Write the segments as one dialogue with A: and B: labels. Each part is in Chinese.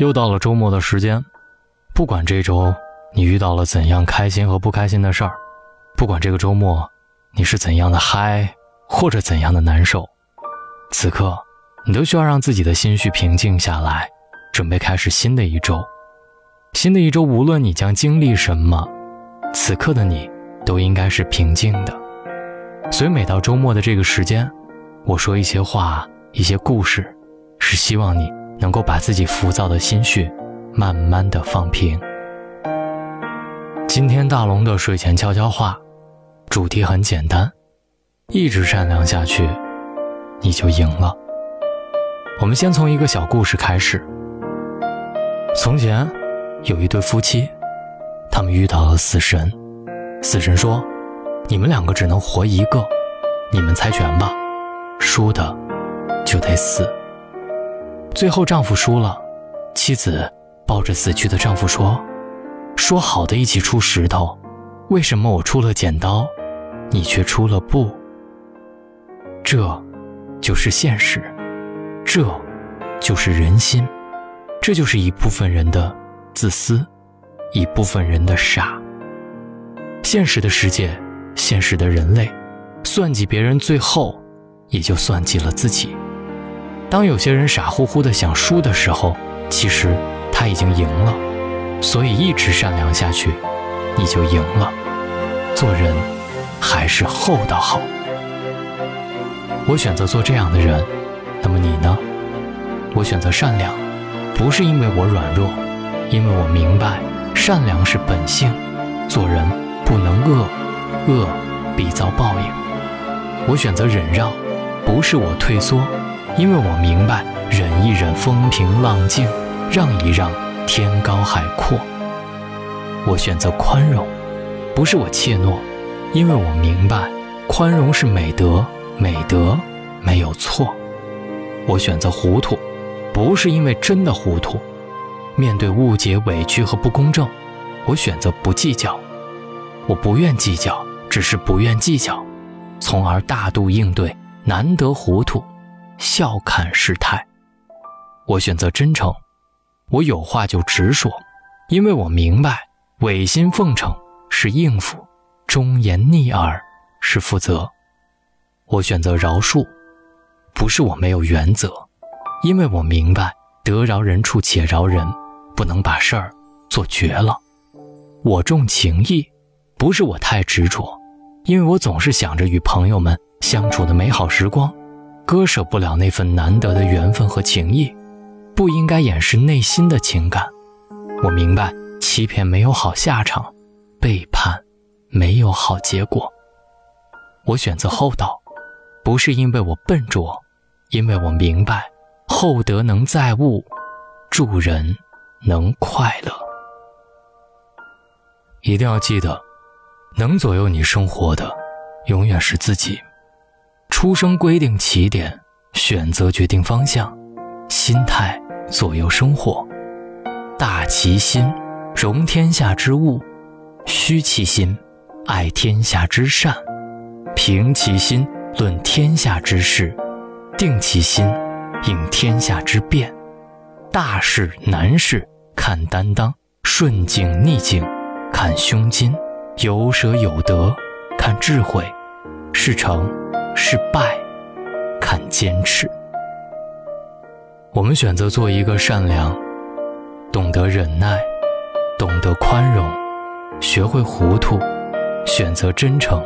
A: 又到了周末的时间，不管这周你遇到了怎样开心和不开心的事儿，不管这个周末你是怎样的嗨或者怎样的难受，此刻你都需要让自己的心绪平静下来，准备开始新的一周。新的一周，无论你将经历什么，此刻的你都应该是平静的。所以每到周末的这个时间，我说一些话，一些故事，是希望你。能够把自己浮躁的心绪慢慢的放平。今天大龙的睡前悄悄话，主题很简单，一直善良下去，你就赢了。我们先从一个小故事开始。从前有一对夫妻，他们遇到了死神，死神说：“你们两个只能活一个，你们猜拳吧，输的就得死。”最后，丈夫输了，妻子抱着死去的丈夫说：“说好的一起出石头，为什么我出了剪刀，你却出了布？这，就是现实，这，就是人心，这就是一部分人的自私，一部分人的傻。现实的世界，现实的人类，算计别人，最后，也就算计了自己。”当有些人傻乎乎的想输的时候，其实他已经赢了。所以一直善良下去，你就赢了。做人还是厚道好。我选择做这样的人，那么你呢？我选择善良，不是因为我软弱，因为我明白善良是本性。做人不能恶，恶必遭报应。我选择忍让，不是我退缩。因为我明白，忍一忍风平浪静，让一让天高海阔。我选择宽容，不是我怯懦，因为我明白，宽容是美德，美德没有错。我选择糊涂，不是因为真的糊涂。面对误解、委屈和不公正，我选择不计较。我不愿计较，只是不愿计较，从而大度应对，难得糊涂。笑看世态，我选择真诚，我有话就直说，因为我明白违心奉承是应付，忠言逆耳是负责。我选择饶恕，不是我没有原则，因为我明白得饶人处且饶人，不能把事儿做绝了。我重情义，不是我太执着，因为我总是想着与朋友们相处的美好时光。割舍不了那份难得的缘分和情谊，不应该掩饰内心的情感。我明白，欺骗没有好下场，背叛没有好结果。我选择厚道，不是因为我笨拙，因为我明白，厚德能载物，助人能快乐。一定要记得，能左右你生活的，永远是自己。出生规定起点，选择决定方向，心态左右生活。大其心，容天下之物；虚其心，爱天下之善；平其心，论天下之事；定其心，应天下之变。大事难事看担当，顺境逆境看胸襟，有舍有得看智慧，事成。失败，看坚持。我们选择做一个善良、懂得忍耐、懂得宽容、学会糊涂、选择真诚、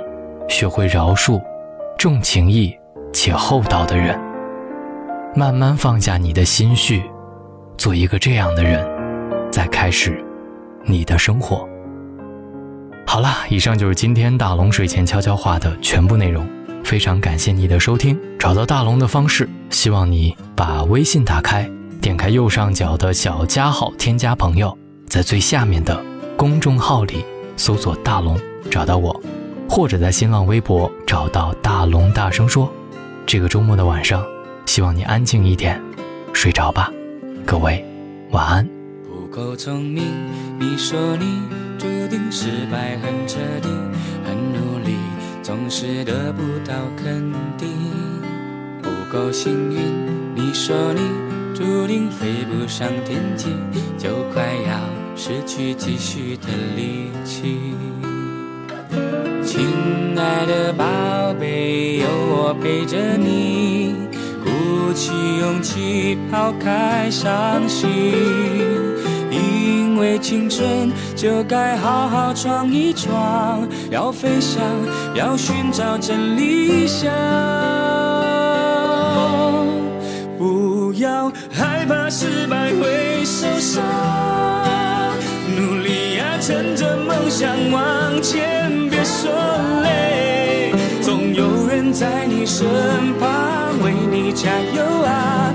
A: 学会饶恕、重情义且厚道的人。慢慢放下你的心绪，做一个这样的人，再开始你的生活。好了，以上就是今天大龙睡前悄悄话的全部内容。非常感谢你的收听。找到大龙的方式，希望你把微信打开，点开右上角的小加号，添加朋友，在最下面的公众号里搜索“大龙”，找到我，或者在新浪微博找到“大龙大声说”。这个周末的晚上，希望你安静一点，睡着吧。各位，晚安。不够聪明，你说你注定失败很彻底，很努力。总是得不到肯定，不够幸运。你说你
B: 注定飞不上天际，就快要失去继续的力气。亲爱的宝贝，有我陪着你，鼓起勇气抛开伤心，因为青春就该好好闯一闯，要飞翔，要寻找真理想，不要害怕失败会受伤，努力呀，趁着梦想往前，别说累，总有人在你身旁为你加油啊！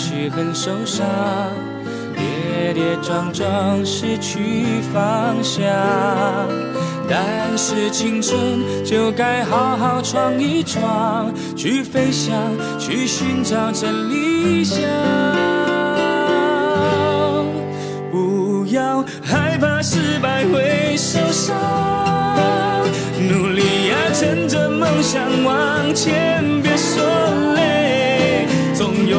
B: 许很受伤，跌跌撞撞失去方向。但是青春就该好好闯一闯，去飞翔，去寻找真理想。不要害怕失败会受伤，努力呀，趁着梦想往前，别说累，总有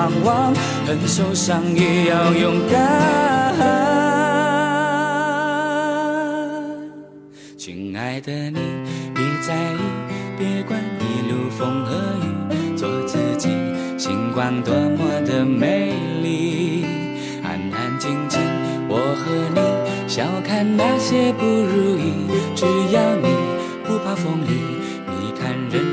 B: 盼望，很受伤也要勇敢。亲爱的你，别在意，别管一路风和雨，做自己，星光多么的美丽。安安静静，我和你，笑看那些不如意，只要你不怕风雨，你看人